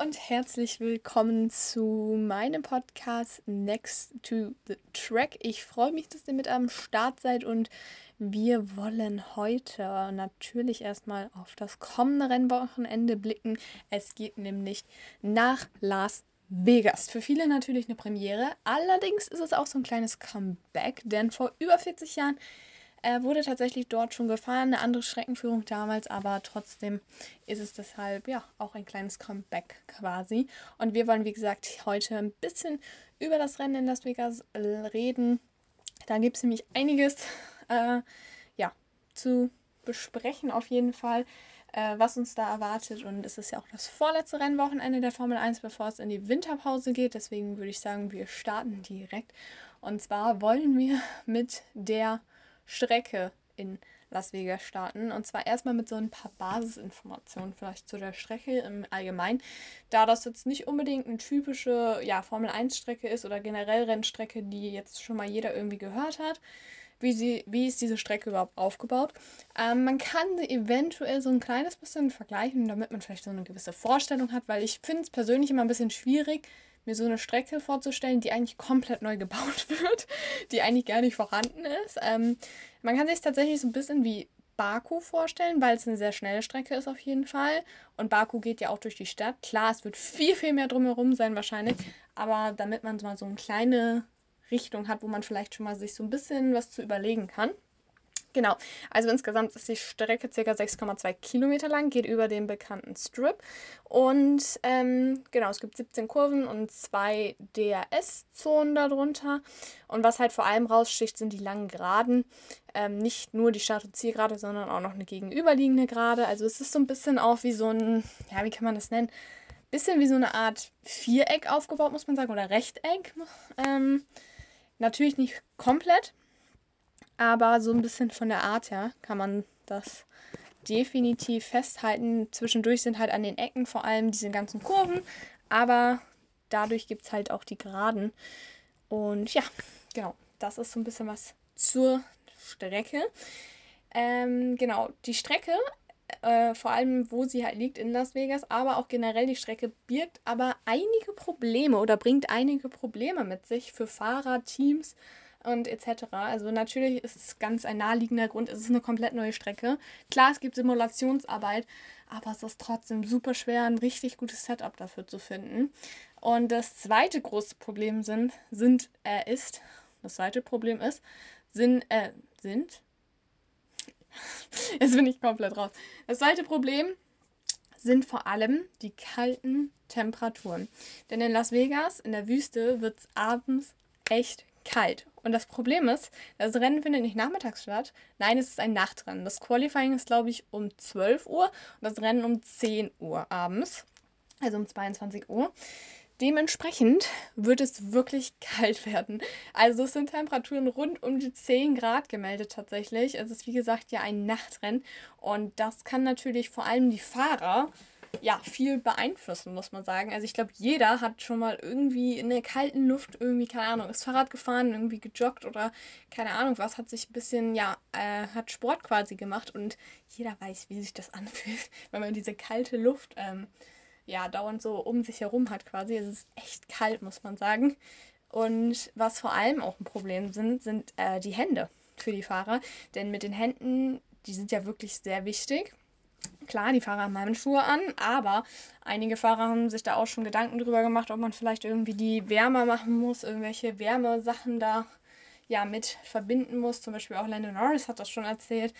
und herzlich willkommen zu meinem Podcast Next to the Track. Ich freue mich, dass ihr mit am Start seid und wir wollen heute natürlich erstmal auf das kommende Rennwochenende blicken. Es geht nämlich nach Las Vegas. Für viele natürlich eine Premiere. Allerdings ist es auch so ein kleines Comeback, denn vor über 40 Jahren er wurde tatsächlich dort schon gefahren, eine andere Streckenführung damals, aber trotzdem ist es deshalb ja auch ein kleines Comeback quasi. Und wir wollen, wie gesagt, heute ein bisschen über das Rennen in Las Vegas reden. Da gibt es nämlich einiges äh, ja, zu besprechen auf jeden Fall, äh, was uns da erwartet. Und es ist ja auch das vorletzte Rennwochenende der Formel 1, bevor es in die Winterpause geht. Deswegen würde ich sagen, wir starten direkt. Und zwar wollen wir mit der Strecke in Las Vegas starten. Und zwar erstmal mit so ein paar Basisinformationen vielleicht zu der Strecke im Allgemeinen. Da das jetzt nicht unbedingt eine typische ja, Formel-1-Strecke ist oder generell Rennstrecke, die jetzt schon mal jeder irgendwie gehört hat. Wie, sie, wie ist diese Strecke überhaupt aufgebaut? Ähm, man kann sie eventuell so ein kleines bisschen vergleichen, damit man vielleicht so eine gewisse Vorstellung hat, weil ich finde es persönlich immer ein bisschen schwierig, mir so eine Strecke vorzustellen, die eigentlich komplett neu gebaut wird, die eigentlich gar nicht vorhanden ist. Ähm, man kann sich tatsächlich so ein bisschen wie Baku vorstellen, weil es eine sehr schnelle Strecke ist auf jeden Fall. Und Baku geht ja auch durch die Stadt. Klar, es wird viel, viel mehr drumherum sein wahrscheinlich. Aber damit man mal so eine kleine Richtung hat, wo man vielleicht schon mal sich so ein bisschen was zu überlegen kann. Genau, also insgesamt ist die Strecke ca. 6,2 Kilometer lang, geht über den bekannten Strip. Und ähm, genau, es gibt 17 Kurven und zwei DRS-Zonen darunter. Und was halt vor allem raussticht, sind die langen Geraden. Ähm, nicht nur die Start- und Zielgerade, sondern auch noch eine gegenüberliegende Gerade. Also es ist so ein bisschen auch wie so ein, ja, wie kann man das nennen? Bisschen wie so eine Art Viereck aufgebaut, muss man sagen, oder Rechteck. Ähm, natürlich nicht komplett, aber so ein bisschen von der Art her kann man das definitiv festhalten. Zwischendurch sind halt an den Ecken vor allem diese ganzen Kurven, aber dadurch gibt es halt auch die Geraden. Und ja, genau, das ist so ein bisschen was zur Strecke. Ähm, genau, die Strecke, äh, vor allem wo sie halt liegt in Las Vegas, aber auch generell die Strecke birgt aber einige Probleme oder bringt einige Probleme mit sich für Fahrer, Teams und etc. Also natürlich ist es ganz ein naheliegender Grund, es ist eine komplett neue Strecke. Klar, es gibt Simulationsarbeit, aber es ist trotzdem super schwer, ein richtig gutes Setup dafür zu finden. Und das zweite große Problem sind, sind äh, ist, das zweite Problem ist, sind, äh, sind, jetzt bin ich komplett raus. Das zweite Problem sind vor allem die kalten Temperaturen. Denn in Las Vegas, in der Wüste, wird es abends echt kalt. Und das Problem ist, das Rennen findet nicht nachmittags statt. Nein, es ist ein Nachtrennen. Das Qualifying ist, glaube ich, um 12 Uhr und das Rennen um 10 Uhr abends. Also um 22 Uhr. Dementsprechend wird es wirklich kalt werden. Also es sind Temperaturen rund um die 10 Grad gemeldet tatsächlich. Es ist wie gesagt ja ein Nachtrennen und das kann natürlich vor allem die Fahrer ja, viel beeinflussen, muss man sagen. Also ich glaube, jeder hat schon mal irgendwie in der kalten Luft irgendwie, keine Ahnung, ist Fahrrad gefahren, irgendwie gejoggt oder keine Ahnung was, hat sich ein bisschen, ja, äh, hat Sport quasi gemacht und jeder weiß, wie sich das anfühlt, wenn man diese kalte Luft, ähm, ja, dauernd so um sich herum hat quasi. Es ist echt kalt, muss man sagen. Und was vor allem auch ein Problem sind, sind äh, die Hände für die Fahrer. Denn mit den Händen, die sind ja wirklich sehr wichtig. Klar, die Fahrer haben Handschuhe an, aber einige Fahrer haben sich da auch schon Gedanken drüber gemacht, ob man vielleicht irgendwie die wärmer machen muss, irgendwelche Wärmesachen da ja mit verbinden muss. Zum Beispiel auch Lando Norris hat das schon erzählt.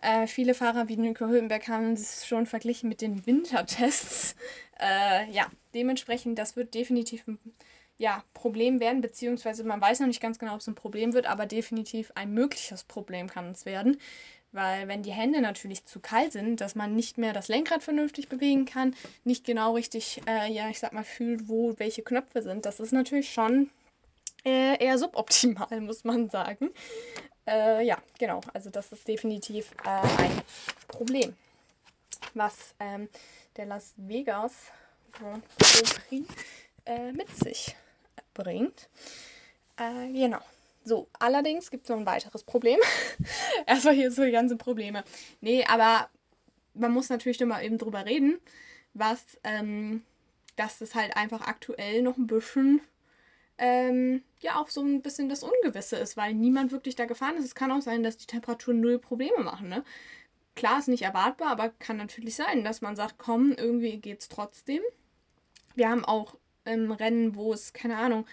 Äh, viele Fahrer wie Nico Hülkenberg haben es schon verglichen mit den Wintertests. Äh, ja, dementsprechend, das wird definitiv ein ja, Problem werden, beziehungsweise man weiß noch nicht ganz genau, ob es ein Problem wird, aber definitiv ein mögliches Problem kann es werden. Weil wenn die Hände natürlich zu kalt sind, dass man nicht mehr das Lenkrad vernünftig bewegen kann, nicht genau richtig, äh, ja, ich sag mal, fühlt, wo welche Knöpfe sind, das ist natürlich schon äh, eher suboptimal, muss man sagen. Äh, ja, genau, also das ist definitiv äh, ein Problem, was ähm, der Las Vegas Grand äh, mit sich bringt. Äh, genau. So, allerdings gibt es noch ein weiteres Problem. Erstmal hier so die ganzen Probleme. Nee, aber man muss natürlich immer eben drüber reden, was ähm, dass es halt einfach aktuell noch ein bisschen ähm, ja auch so ein bisschen das Ungewisse ist, weil niemand wirklich da gefahren ist. Es kann auch sein, dass die Temperaturen null Probleme machen. Ne? Klar, ist nicht erwartbar, aber kann natürlich sein, dass man sagt, komm, irgendwie geht es trotzdem. Wir haben auch ähm, Rennen, wo es, keine Ahnung,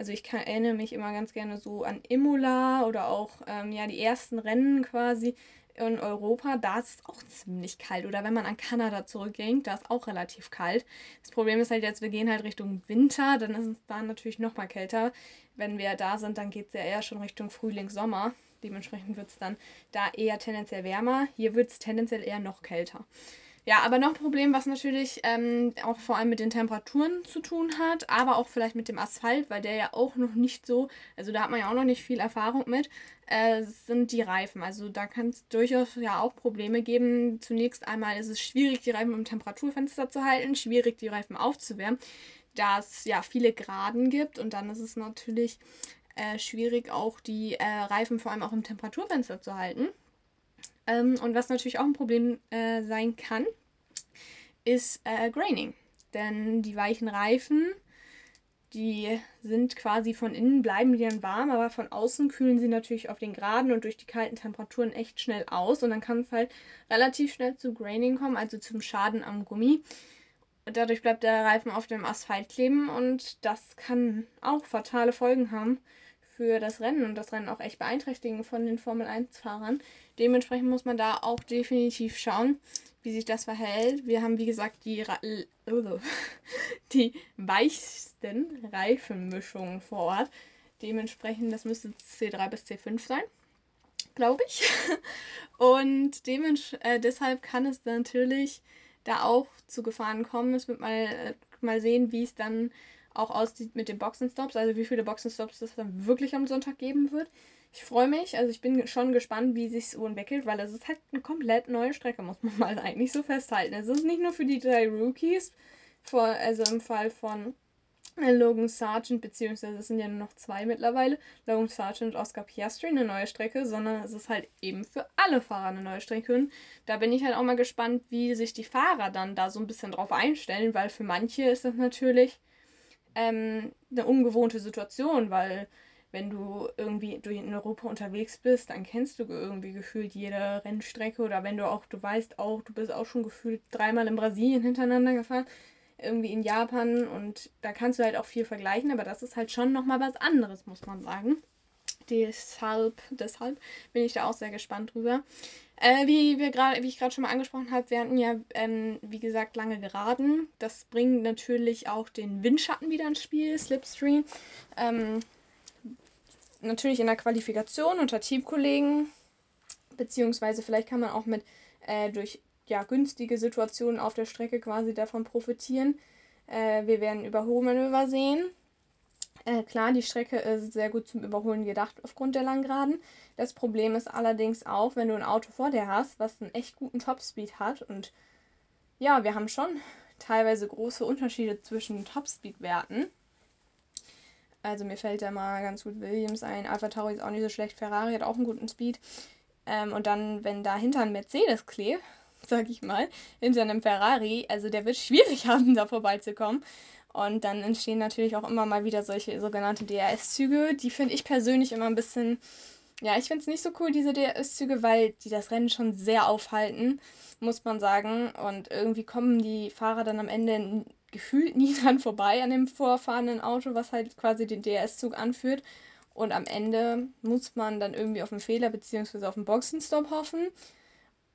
also ich kann, erinnere mich immer ganz gerne so an Imola oder auch ähm, ja die ersten Rennen quasi in Europa, da ist es auch ziemlich kalt. Oder wenn man an Kanada zurückging, da ist auch relativ kalt. Das Problem ist halt jetzt, wir gehen halt Richtung Winter, dann ist es da natürlich nochmal kälter. Wenn wir da sind, dann geht es ja eher schon Richtung Frühling, Sommer. Dementsprechend wird es dann da eher tendenziell wärmer. Hier wird es tendenziell eher noch kälter. Ja, aber noch ein Problem, was natürlich ähm, auch vor allem mit den Temperaturen zu tun hat, aber auch vielleicht mit dem Asphalt, weil der ja auch noch nicht so, also da hat man ja auch noch nicht viel Erfahrung mit, äh, sind die Reifen. Also da kann es durchaus ja auch Probleme geben. Zunächst einmal ist es schwierig, die Reifen im Temperaturfenster zu halten, schwierig, die Reifen aufzuwärmen, da es ja viele Graden gibt und dann ist es natürlich äh, schwierig, auch die äh, Reifen vor allem auch im Temperaturfenster zu halten. Ähm, und was natürlich auch ein Problem äh, sein kann, ist äh, Graining. Denn die weichen Reifen, die sind quasi von innen bleiben die dann warm, aber von außen kühlen sie natürlich auf den Geraden und durch die kalten Temperaturen echt schnell aus. Und dann kann es halt relativ schnell zu Graining kommen, also zum Schaden am Gummi. Und dadurch bleibt der Reifen auf dem Asphalt kleben und das kann auch fatale Folgen haben für das Rennen und das Rennen auch echt beeinträchtigen von den Formel 1-Fahrern. Dementsprechend muss man da auch definitiv schauen, wie sich das verhält. Wir haben, wie gesagt, die, Ra die weichsten Reifenmischungen vor Ort. Dementsprechend, das müsste C3 bis C5 sein, glaube ich. Und äh, deshalb kann es natürlich da auch zu Gefahren kommen. Es wird mal, äh, mal sehen, wie es dann auch aussieht mit den Boxenstops, also wie viele Boxenstops es dann wirklich am Sonntag geben wird. Ich freue mich, also ich bin schon gespannt, wie sich so entwickelt, weil es ist halt eine komplett neue Strecke, muss man mal eigentlich so festhalten. Es ist nicht nur für die drei Rookies, vor, also im Fall von Logan Sargent, beziehungsweise es sind ja nur noch zwei mittlerweile, Logan Sargent und Oscar Piastri eine neue Strecke, sondern es ist halt eben für alle Fahrer eine neue Strecke. Und da bin ich halt auch mal gespannt, wie sich die Fahrer dann da so ein bisschen drauf einstellen, weil für manche ist das natürlich ähm, eine ungewohnte Situation, weil wenn du irgendwie durch in Europa unterwegs bist, dann kennst du irgendwie gefühlt jede Rennstrecke oder wenn du auch, du weißt auch, du bist auch schon gefühlt dreimal in Brasilien hintereinander gefahren, irgendwie in Japan und da kannst du halt auch viel vergleichen, aber das ist halt schon nochmal was anderes, muss man sagen. Deshalb, deshalb bin ich da auch sehr gespannt drüber. Äh, wie, wir grad, wie ich gerade schon mal angesprochen habe, wir hatten ja, ähm, wie gesagt, lange geraden. Das bringt natürlich auch den Windschatten wieder ins Spiel, Slipstream. Ähm, natürlich in der Qualifikation unter Teamkollegen, beziehungsweise vielleicht kann man auch mit äh, durch ja, günstige Situationen auf der Strecke quasi davon profitieren. Äh, wir werden Überholmanöver sehen. Äh, klar, die Strecke ist sehr gut zum Überholen gedacht aufgrund der Langgraden. Das Problem ist allerdings auch, wenn du ein Auto vor dir hast, was einen echt guten Topspeed hat. Und ja, wir haben schon teilweise große Unterschiede zwischen Topspeed-Werten. Also mir fällt da mal ganz gut Williams ein. Alpha Tauri ist auch nicht so schlecht. Ferrari hat auch einen guten Speed. Ähm, und dann, wenn dahinter ein Mercedes klebt, sag ich mal, hinter einem Ferrari, also der wird schwierig haben, da vorbeizukommen. Und dann entstehen natürlich auch immer mal wieder solche sogenannte DRS-Züge. Die finde ich persönlich immer ein bisschen, ja, ich finde es nicht so cool, diese DRS-Züge, weil die das Rennen schon sehr aufhalten, muss man sagen. Und irgendwie kommen die Fahrer dann am Ende gefühlt nie dran vorbei an dem vorfahrenden Auto, was halt quasi den DRS-Zug anführt. Und am Ende muss man dann irgendwie auf einen Fehler bzw. auf einen Boxenstopp hoffen.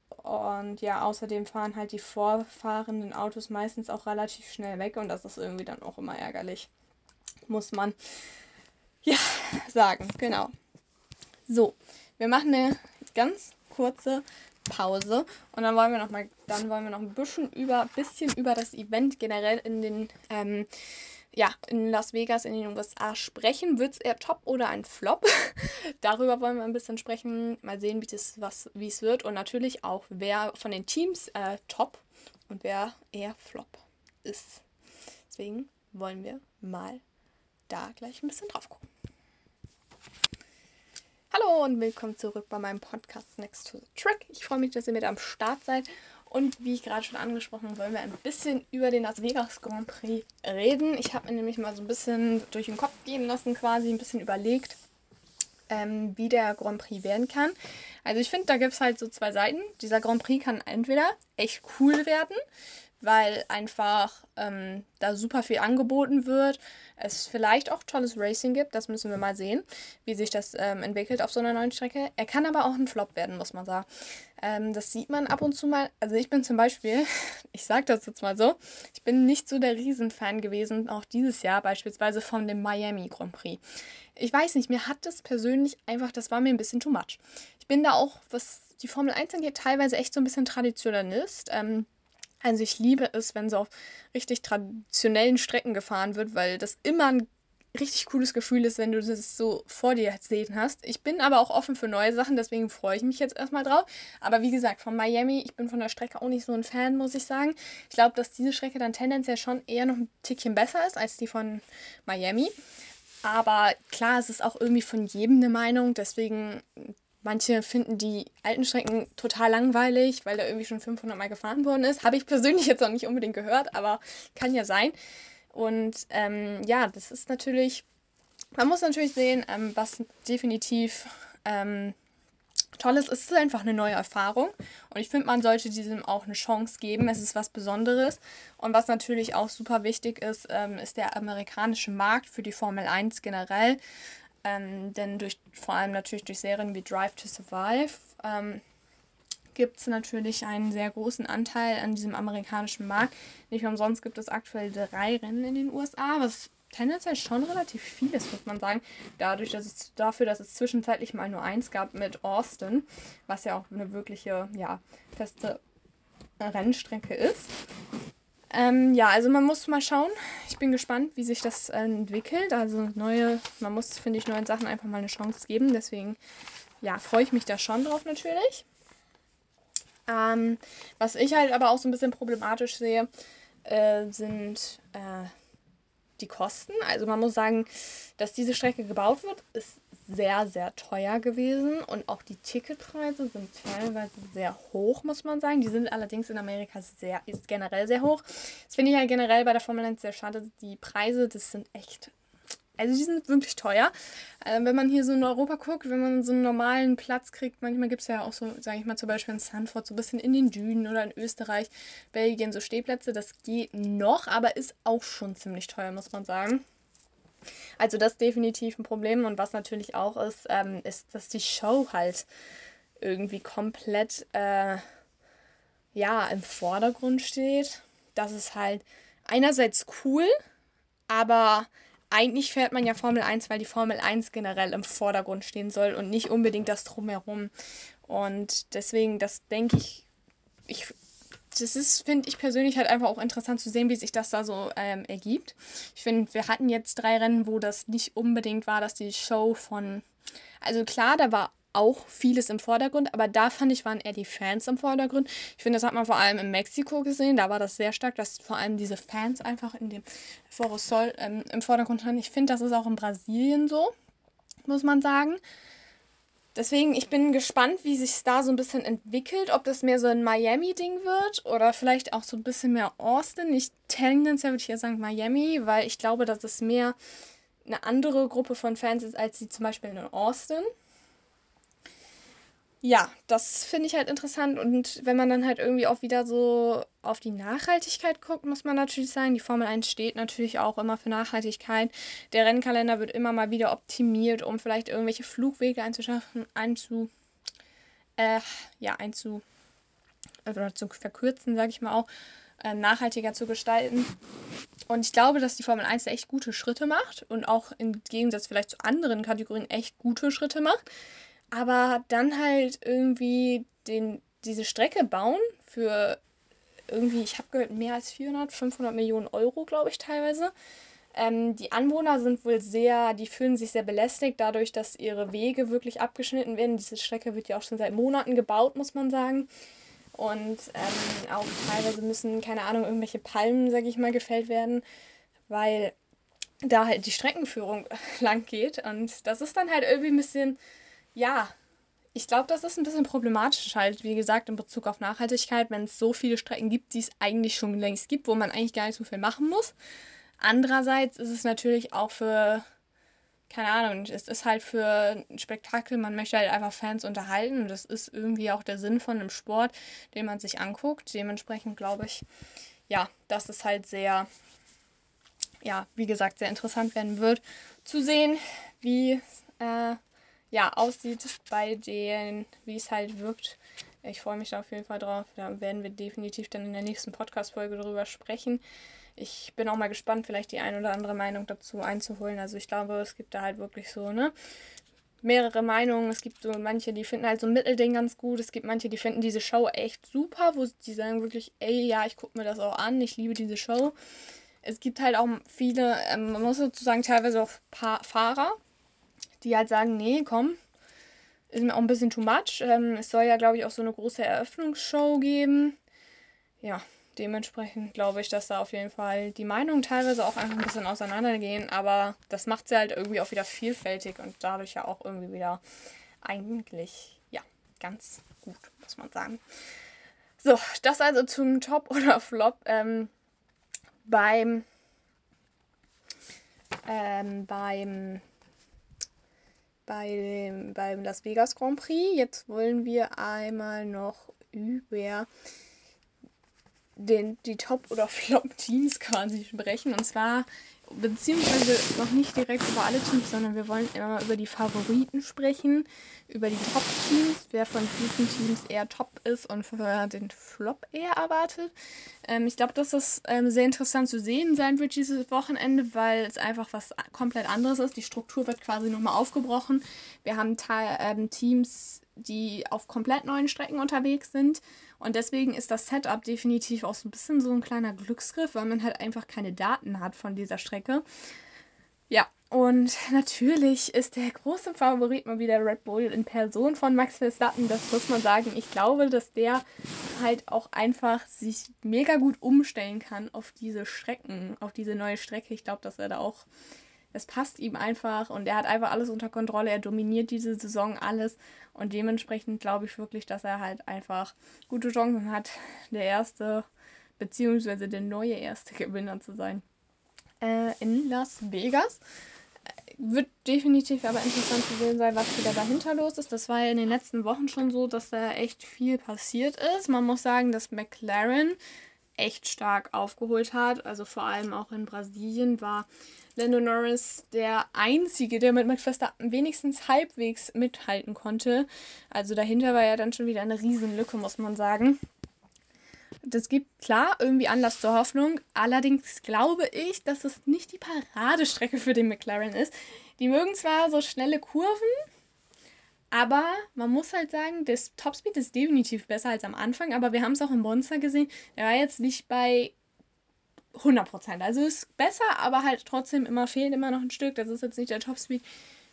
Und ja, außerdem fahren halt die vorfahrenden Autos meistens auch relativ schnell weg und das ist irgendwie dann auch immer ärgerlich. Muss man ja sagen, genau. So, wir machen eine ganz kurze Pause und dann wollen wir noch mal, dann wollen wir noch ein bisschen über, bisschen über das Event generell in den ähm, ja, in Las Vegas in den USA sprechen. Wird es eher top oder ein Flop? Darüber wollen wir ein bisschen sprechen. Mal sehen, wie es wird. Und natürlich auch, wer von den Teams äh, top und wer eher Flop ist. Deswegen wollen wir mal da gleich ein bisschen drauf gucken. Hallo und willkommen zurück bei meinem Podcast Next to the Track. Ich freue mich, dass ihr mit am Start seid. Und wie ich gerade schon angesprochen, wollen wir ein bisschen über den Las Vegas Grand Prix reden. Ich habe mir nämlich mal so ein bisschen durch den Kopf gehen lassen, quasi ein bisschen überlegt, ähm, wie der Grand Prix werden kann. Also ich finde, da gibt es halt so zwei Seiten. Dieser Grand Prix kann entweder echt cool werden, weil einfach ähm, da super viel angeboten wird. Es vielleicht auch tolles Racing gibt, das müssen wir mal sehen, wie sich das ähm, entwickelt auf so einer neuen Strecke. Er kann aber auch ein Flop werden, muss man sagen. Ähm, das sieht man ab und zu mal. Also ich bin zum Beispiel, ich sage das jetzt mal so, ich bin nicht so der Riesenfan gewesen, auch dieses Jahr beispielsweise von dem Miami Grand Prix. Ich weiß nicht, mir hat das persönlich einfach, das war mir ein bisschen too much. Ich bin da auch, was die Formel 1 angeht, teilweise echt so ein bisschen Traditionalist. Ähm, also ich liebe es, wenn so auf richtig traditionellen Strecken gefahren wird, weil das immer ein richtig cooles Gefühl ist, wenn du das so vor dir sehen hast. Ich bin aber auch offen für neue Sachen, deswegen freue ich mich jetzt erstmal drauf. Aber wie gesagt, von Miami, ich bin von der Strecke auch nicht so ein Fan, muss ich sagen. Ich glaube, dass diese Strecke dann tendenziell schon eher noch ein Tickchen besser ist als die von Miami. Aber klar, es ist auch irgendwie von jedem eine Meinung, deswegen Manche finden die alten Strecken total langweilig, weil da irgendwie schon 500 Mal gefahren worden ist. Habe ich persönlich jetzt noch nicht unbedingt gehört, aber kann ja sein. Und ähm, ja, das ist natürlich, man muss natürlich sehen, ähm, was definitiv ähm, toll ist. Es ist einfach eine neue Erfahrung. Und ich finde, man sollte diesem auch eine Chance geben. Es ist was Besonderes. Und was natürlich auch super wichtig ist, ähm, ist der amerikanische Markt für die Formel 1 generell. Ähm, denn durch, vor allem natürlich durch Serien wie Drive to Survive ähm, gibt es natürlich einen sehr großen Anteil an diesem amerikanischen Markt. Nicht umsonst gibt es aktuell drei Rennen in den USA, was tendenziell schon relativ viel ist, muss man sagen. Dadurch, dass es dafür, dass es zwischenzeitlich mal nur eins gab mit Austin, was ja auch eine wirkliche, ja, feste Rennstrecke ist. Ähm, ja, also man muss mal schauen. Ich bin gespannt, wie sich das äh, entwickelt. Also neue, man muss, finde ich, neuen Sachen einfach mal eine Chance geben. Deswegen, ja, freue ich mich da schon drauf natürlich. Ähm, was ich halt aber auch so ein bisschen problematisch sehe, äh, sind äh, die Kosten. Also man muss sagen, dass diese Strecke gebaut wird, ist sehr, sehr teuer gewesen und auch die Ticketpreise sind teilweise sehr hoch, muss man sagen. Die sind allerdings in Amerika sehr, ist generell sehr hoch. Das finde ich halt generell bei der Formel 1 sehr schade. Die Preise, das sind echt also die sind wirklich teuer. Äh, wenn man hier so in Europa guckt, wenn man so einen normalen Platz kriegt, manchmal gibt es ja auch so, sage ich mal, zum Beispiel in Sanford, so ein bisschen in den Dünen oder in Österreich, Belgien, so Stehplätze, das geht noch, aber ist auch schon ziemlich teuer, muss man sagen. Also das ist definitiv ein Problem. Und was natürlich auch ist, ähm, ist, dass die Show halt irgendwie komplett äh, ja, im Vordergrund steht. Das ist halt einerseits cool, aber eigentlich fährt man ja Formel 1, weil die Formel 1 generell im Vordergrund stehen soll und nicht unbedingt das drumherum. Und deswegen, das denke ich, ich das ist, finde ich persönlich halt einfach auch interessant zu sehen, wie sich das da so ähm, ergibt. Ich finde, wir hatten jetzt drei Rennen, wo das nicht unbedingt war, dass die Show von. Also klar, da war auch vieles im Vordergrund, aber da fand ich, waren eher die Fans im Vordergrund. Ich finde, das hat man vor allem in Mexiko gesehen. Da war das sehr stark, dass vor allem diese Fans einfach in dem Forosol ähm, im Vordergrund standen. Ich finde, das ist auch in Brasilien so, muss man sagen. Deswegen, ich bin gespannt, wie sich da so ein bisschen entwickelt, ob das mehr so ein Miami-Ding wird oder vielleicht auch so ein bisschen mehr Austin. Ich tendenziell würde ich eher sagen Miami, weil ich glaube, dass es mehr eine andere Gruppe von Fans ist, als sie zum Beispiel in Austin ja, das finde ich halt interessant. Und wenn man dann halt irgendwie auch wieder so auf die Nachhaltigkeit guckt, muss man natürlich sagen, die Formel 1 steht natürlich auch immer für Nachhaltigkeit. Der Rennkalender wird immer mal wieder optimiert, um vielleicht irgendwelche Flugwege einzuschaffen, einzu, äh, ja, einzu, oder zu verkürzen, sage ich mal auch, äh, nachhaltiger zu gestalten. Und ich glaube, dass die Formel 1 da echt gute Schritte macht und auch im Gegensatz vielleicht zu anderen Kategorien echt gute Schritte macht aber dann halt irgendwie den, diese Strecke bauen für irgendwie, ich habe gehört, mehr als 400, 500 Millionen Euro, glaube ich, teilweise. Ähm, die Anwohner sind wohl sehr, die fühlen sich sehr belästigt dadurch, dass ihre Wege wirklich abgeschnitten werden. Diese Strecke wird ja auch schon seit Monaten gebaut, muss man sagen. Und ähm, auch teilweise müssen, keine Ahnung, irgendwelche Palmen, sag ich mal, gefällt werden, weil da halt die Streckenführung lang geht. Und das ist dann halt irgendwie ein bisschen ja, ich glaube, das ist ein bisschen problematisch halt, wie gesagt, in Bezug auf Nachhaltigkeit, wenn es so viele Strecken gibt, die es eigentlich schon längst gibt, wo man eigentlich gar nicht so viel machen muss. Andererseits ist es natürlich auch für, keine Ahnung, es ist halt für ein Spektakel, man möchte halt einfach Fans unterhalten und das ist irgendwie auch der Sinn von einem Sport, den man sich anguckt. Dementsprechend glaube ich, ja, dass es halt sehr, ja, wie gesagt, sehr interessant werden wird zu sehen, wie äh, ja, aussieht bei denen, wie es halt wirkt. Ich freue mich da auf jeden Fall drauf. Da werden wir definitiv dann in der nächsten Podcast-Folge drüber sprechen. Ich bin auch mal gespannt, vielleicht die ein oder andere Meinung dazu einzuholen. Also ich glaube, es gibt da halt wirklich so, ne? Mehrere Meinungen. Es gibt so manche, die finden halt so ein Mittelding ganz gut. Es gibt manche, die finden diese Show echt super, wo die sagen wirklich, ey, ja, ich gucke mir das auch an, ich liebe diese Show. Es gibt halt auch viele, ähm, man muss sozusagen teilweise auch Fahrer, die halt sagen, nee, komm, ist mir auch ein bisschen too much. Ähm, es soll ja, glaube ich, auch so eine große Eröffnungsshow geben. Ja, dementsprechend glaube ich, dass da auf jeden Fall die Meinungen teilweise auch einfach ein bisschen auseinandergehen, aber das macht sie halt irgendwie auch wieder vielfältig und dadurch ja auch irgendwie wieder eigentlich, ja, ganz gut, muss man sagen. So, das also zum Top oder Flop. Ähm, beim ähm, beim bei beim Las Vegas Grand Prix. Jetzt wollen wir einmal noch über den, die Top- oder Flop-Teams quasi sprechen. Und zwar beziehungsweise noch nicht direkt über alle Teams, sondern wir wollen immer über die Favoriten sprechen, über die Top-Teams, wer von diesen Teams eher top ist und für den Flop eher erwartet. Ähm, ich glaube, dass das ähm, sehr interessant zu sehen sein wird dieses Wochenende, weil es einfach was komplett anderes ist. Die Struktur wird quasi nochmal aufgebrochen. Wir haben ähm, Teams, die auf komplett neuen Strecken unterwegs sind. Und deswegen ist das Setup definitiv auch so ein bisschen so ein kleiner Glücksgriff, weil man halt einfach keine Daten hat von dieser Strecke. Ja, und natürlich ist der große Favorit mal wieder Red Bull in Person von Max Verstappen. Das muss man sagen. Ich glaube, dass der halt auch einfach sich mega gut umstellen kann auf diese Strecken, auf diese neue Strecke. Ich glaube, dass er da auch es passt ihm einfach und er hat einfach alles unter Kontrolle. Er dominiert diese Saison alles und dementsprechend glaube ich wirklich, dass er halt einfach gute Chancen hat, der erste beziehungsweise der neue erste Gewinner zu sein äh, in Las Vegas. Wird definitiv aber interessant zu sehen sein, was wieder dahinter los ist. Das war ja in den letzten Wochen schon so, dass da echt viel passiert ist. Man muss sagen, dass McLaren echt stark aufgeholt hat. Also vor allem auch in Brasilien war Lando Norris der Einzige, der mit Max Verstappen wenigstens halbwegs mithalten konnte. Also dahinter war ja dann schon wieder eine Riesenlücke, muss man sagen. Das gibt klar irgendwie Anlass zur Hoffnung. Allerdings glaube ich, dass es nicht die Paradestrecke für den McLaren ist. Die mögen zwar so schnelle Kurven, aber man muss halt sagen, das Topspeed ist definitiv besser als am Anfang. Aber wir haben es auch im Monster gesehen. Der war jetzt nicht bei 100%. Also ist besser, aber halt trotzdem immer fehlt immer noch ein Stück. Das ist jetzt nicht der Topspeed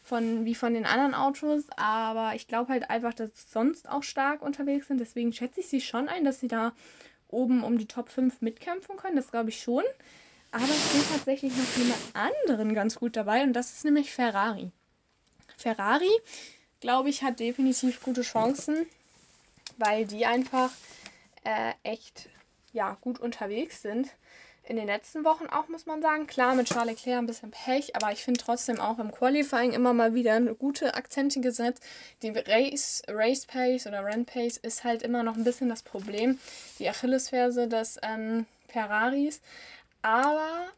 von, wie von den anderen Autos, aber ich glaube halt einfach, dass sie sonst auch stark unterwegs sind. Deswegen schätze ich sie schon ein, dass sie da oben um die Top 5 mitkämpfen können. Das glaube ich schon. Aber es sind tatsächlich noch jemand anderen ganz gut dabei und das ist nämlich Ferrari. Ferrari, glaube ich, hat definitiv gute Chancen, weil die einfach äh, echt ja, gut unterwegs sind in den letzten Wochen auch, muss man sagen. Klar, mit Charles Leclerc ein bisschen Pech, aber ich finde trotzdem auch im Qualifying immer mal wieder gute Akzente gesetzt. Die Race, Race Pace oder Run Pace ist halt immer noch ein bisschen das Problem, die Achillesferse des ähm, Ferraris. Aber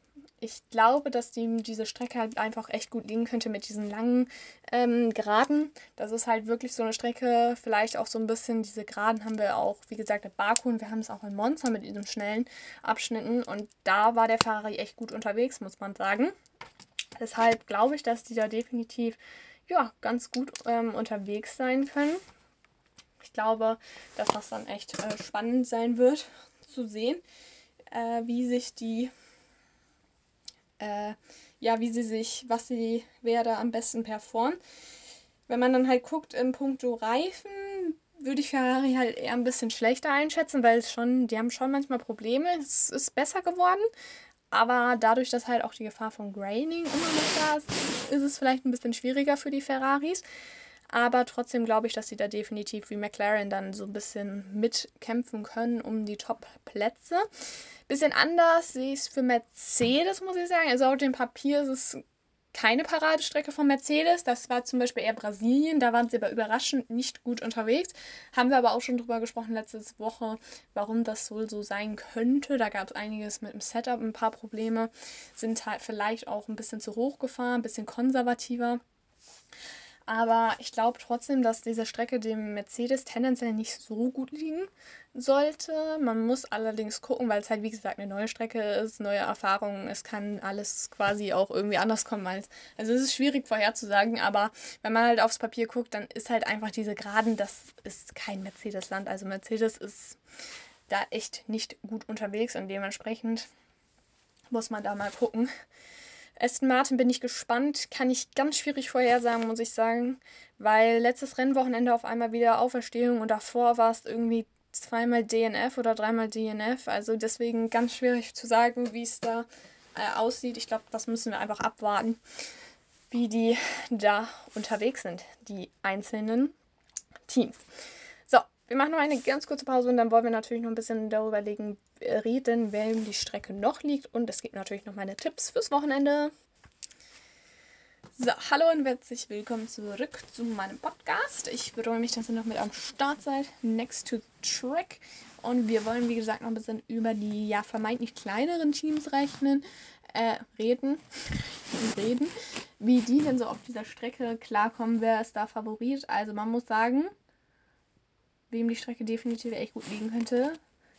ich glaube, dass die, diese Strecke halt einfach echt gut liegen könnte mit diesen langen ähm, Geraden. Das ist halt wirklich so eine Strecke, vielleicht auch so ein bisschen, diese Geraden haben wir auch, wie gesagt, in Baku und wir haben es auch in Monza mit diesen schnellen Abschnitten und da war der Ferrari echt gut unterwegs, muss man sagen. Deshalb glaube ich, dass die da definitiv ja, ganz gut ähm, unterwegs sein können. Ich glaube, dass das dann echt äh, spannend sein wird zu sehen, äh, wie sich die äh, ja, wie sie sich, was sie, wer da am besten performt. Wenn man dann halt guckt im Punkto Reifen, würde ich Ferrari halt eher ein bisschen schlechter einschätzen, weil es schon, die haben schon manchmal Probleme. Es ist besser geworden, aber dadurch, dass halt auch die Gefahr von Graining immer noch da ist, ist es vielleicht ein bisschen schwieriger für die Ferraris. Aber trotzdem glaube ich, dass sie da definitiv wie McLaren dann so ein bisschen mitkämpfen können um die Top-Plätze. Bisschen anders sehe ich es für Mercedes, muss ich sagen. Also auf dem Papier ist es keine Paradestrecke von Mercedes. Das war zum Beispiel eher Brasilien. Da waren sie aber überraschend nicht gut unterwegs. Haben wir aber auch schon drüber gesprochen letzte Woche, warum das wohl so sein könnte. Da gab es einiges mit dem Setup, ein paar Probleme. Sind halt vielleicht auch ein bisschen zu hoch gefahren, ein bisschen konservativer. Aber ich glaube trotzdem, dass diese Strecke dem Mercedes tendenziell nicht so gut liegen sollte. Man muss allerdings gucken, weil es halt wie gesagt eine neue Strecke ist, neue Erfahrungen. Es kann alles quasi auch irgendwie anders kommen als. Also es ist schwierig vorherzusagen, aber wenn man halt aufs Papier guckt, dann ist halt einfach diese Geraden, das ist kein Mercedes-Land. Also Mercedes ist da echt nicht gut unterwegs und dementsprechend muss man da mal gucken. Aston Martin bin ich gespannt. Kann ich ganz schwierig vorhersagen, muss ich sagen. Weil letztes Rennwochenende auf einmal wieder Auferstehung und davor war es irgendwie zweimal DNF oder dreimal DNF. Also deswegen ganz schwierig zu sagen, wie es da äh, aussieht. Ich glaube, das müssen wir einfach abwarten, wie die da unterwegs sind, die einzelnen Teams. Wir machen noch eine ganz kurze Pause und dann wollen wir natürlich noch ein bisschen darüber reden, wem die Strecke noch liegt. Und es gibt natürlich noch meine Tipps fürs Wochenende. So, hallo und herzlich willkommen zurück zu meinem Podcast. Ich freue mich, dass ihr noch mit am Start seid. Next to Track. Und wir wollen, wie gesagt, noch ein bisschen über die ja vermeintlich kleineren Teams rechnen, äh, reden. reden. Wie die denn so auf dieser Strecke klarkommen, wer ist da Favorit. Also man muss sagen, wem die Strecke definitiv echt gut liegen könnte,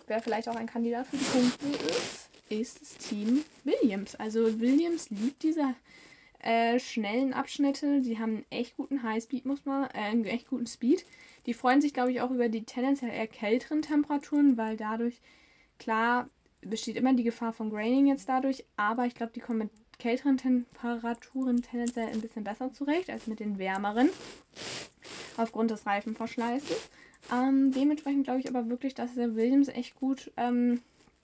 wer vielleicht auch ein Kandidat für die Punkte ist, ist das Team Williams. Also Williams liebt diese äh, schnellen Abschnitte. Die haben einen echt guten Highspeed, muss man, äh, einen echt guten Speed. Die freuen sich, glaube ich, auch über die tendenziell eher kälteren Temperaturen, weil dadurch, klar, besteht immer die Gefahr von Graining jetzt dadurch, aber ich glaube, die kommen mit kälteren Temperaturen tendenziell ein bisschen besser zurecht als mit den wärmeren. Aufgrund des Reifenverschleißes. Ähm, dementsprechend glaube ich aber wirklich, dass der Williams echt gut ähm,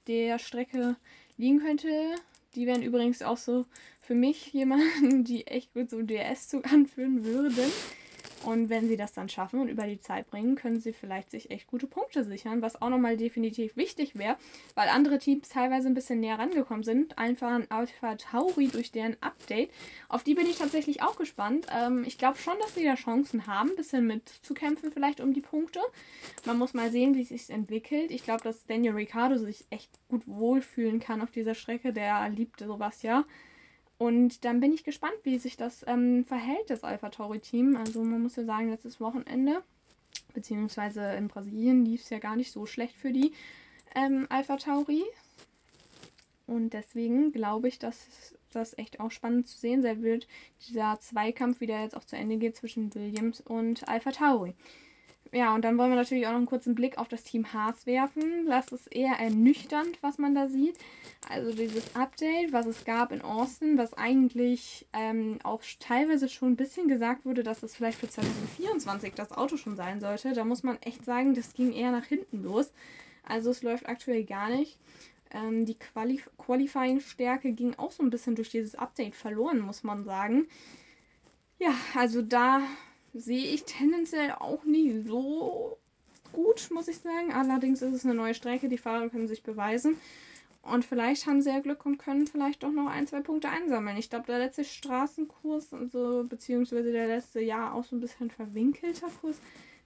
der Strecke liegen könnte. Die wären übrigens auch so für mich jemanden, die echt gut so DS-Zug anführen würden. Und wenn sie das dann schaffen und über die Zeit bringen, können sie vielleicht sich echt gute Punkte sichern, was auch nochmal definitiv wichtig wäre, weil andere Teams teilweise ein bisschen näher rangekommen sind. Einfach ein Alpha Tauri durch deren Update. Auf die bin ich tatsächlich auch gespannt. Ähm, ich glaube schon, dass sie da Chancen haben, ein bisschen mitzukämpfen, vielleicht um die Punkte. Man muss mal sehen, wie es sich entwickelt. Ich glaube, dass Daniel Ricciardo sich echt gut wohlfühlen kann auf dieser Strecke. Der liebt sowas ja. Und dann bin ich gespannt, wie sich das ähm, verhält, das Alpha Tauri-Team. Also man muss ja sagen, letztes Wochenende, beziehungsweise in Brasilien, lief es ja gar nicht so schlecht für die ähm, Alpha Tauri. Und deswegen glaube ich, dass das echt auch spannend zu sehen sein wird, dieser Zweikampf, wie der jetzt auch zu Ende geht zwischen Williams und Alpha Tauri. Ja, und dann wollen wir natürlich auch noch einen kurzen Blick auf das Team Haas werfen. Das ist eher ernüchternd, was man da sieht. Also dieses Update, was es gab in Austin, was eigentlich ähm, auch teilweise schon ein bisschen gesagt wurde, dass es vielleicht für 2024 das Auto schon sein sollte. Da muss man echt sagen, das ging eher nach hinten los. Also es läuft aktuell gar nicht. Ähm, die Qualif Qualifying-Stärke ging auch so ein bisschen durch dieses Update verloren, muss man sagen. Ja, also da sehe ich tendenziell auch nicht so gut, muss ich sagen. Allerdings ist es eine neue Strecke, die Fahrer können sich beweisen. Und vielleicht haben sie ja Glück und können vielleicht doch noch ein, zwei Punkte einsammeln. Ich glaube, der letzte Straßenkurs, also, beziehungsweise der letzte Jahr auch so ein bisschen verwinkelter Kurs,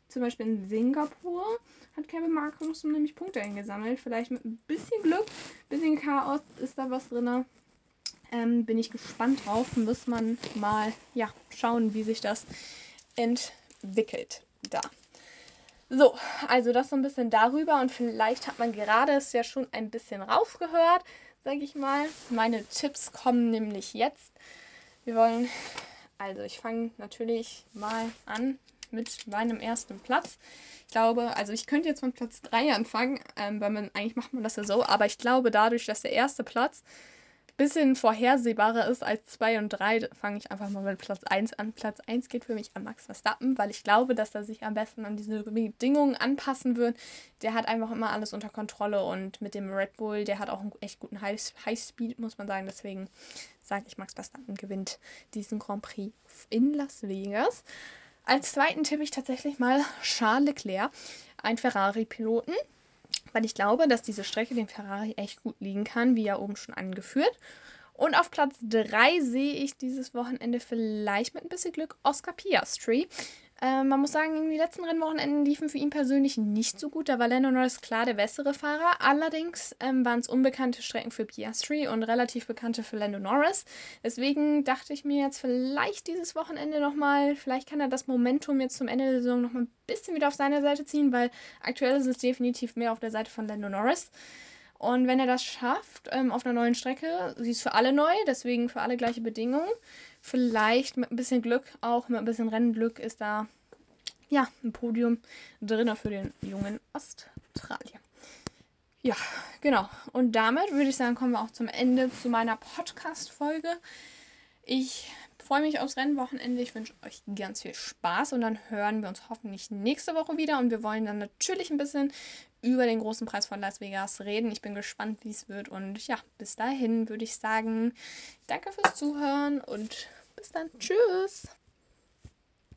zum Beispiel in Singapur, hat Kevin Magnussen nämlich Punkte eingesammelt. Vielleicht mit ein bisschen Glück, ein bisschen Chaos ist da was drin. Ähm, bin ich gespannt drauf. Muss man mal ja, schauen, wie sich das entwickelt da. So, also das so ein bisschen darüber und vielleicht hat man gerade es ja schon ein bisschen rausgehört, sage ich mal. Meine Tipps kommen nämlich jetzt. Wir wollen, also ich fange natürlich mal an mit meinem ersten Platz. Ich glaube, also ich könnte jetzt von Platz 3 anfangen, ähm, weil man eigentlich macht man das ja so, aber ich glaube dadurch, dass der erste Platz bisschen vorhersehbarer ist als 2 und 3, fange ich einfach mal mit Platz 1 an. Platz 1 geht für mich an Max Verstappen, weil ich glaube, dass er sich am besten an diese Bedingungen anpassen wird. Der hat einfach immer alles unter Kontrolle und mit dem Red Bull, der hat auch einen echt guten Highspeed, muss man sagen. Deswegen sage ich, Max Verstappen gewinnt diesen Grand Prix in Las Vegas. Als zweiten tippe ich tatsächlich mal Charles Leclerc, ein Ferrari-Piloten, weil ich glaube, dass diese Strecke dem Ferrari echt gut liegen kann, wie ja oben schon angeführt. Und auf Platz 3 sehe ich dieses Wochenende vielleicht mit ein bisschen Glück Oscar Piastri. Äh, man muss sagen, die letzten Rennwochenenden liefen für ihn persönlich nicht so gut. Da war Lando Norris klar der bessere Fahrer. Allerdings ähm, waren es unbekannte Strecken für Piastri und relativ bekannte für Lando Norris. Deswegen dachte ich mir jetzt vielleicht dieses Wochenende nochmal, vielleicht kann er das Momentum jetzt zum Ende der Saison nochmal ein bisschen wieder auf seine Seite ziehen, weil aktuell ist es definitiv mehr auf der Seite von Lando Norris. Und wenn er das schafft, ähm, auf einer neuen Strecke, sie ist für alle neu, deswegen für alle gleiche Bedingungen. Vielleicht mit ein bisschen Glück, auch mit ein bisschen Rennglück, ist da ja ein Podium drin für den jungen Australier. Ja, genau. Und damit würde ich sagen, kommen wir auch zum Ende zu meiner Podcast-Folge. Ich freue mich aufs Rennwochenende. Ich wünsche euch ganz viel Spaß und dann hören wir uns hoffentlich nächste Woche wieder. Und wir wollen dann natürlich ein bisschen über den großen Preis von Las Vegas reden. Ich bin gespannt, wie es wird. Und ja, bis dahin würde ich sagen, danke fürs Zuhören und bis dann. Tschüss.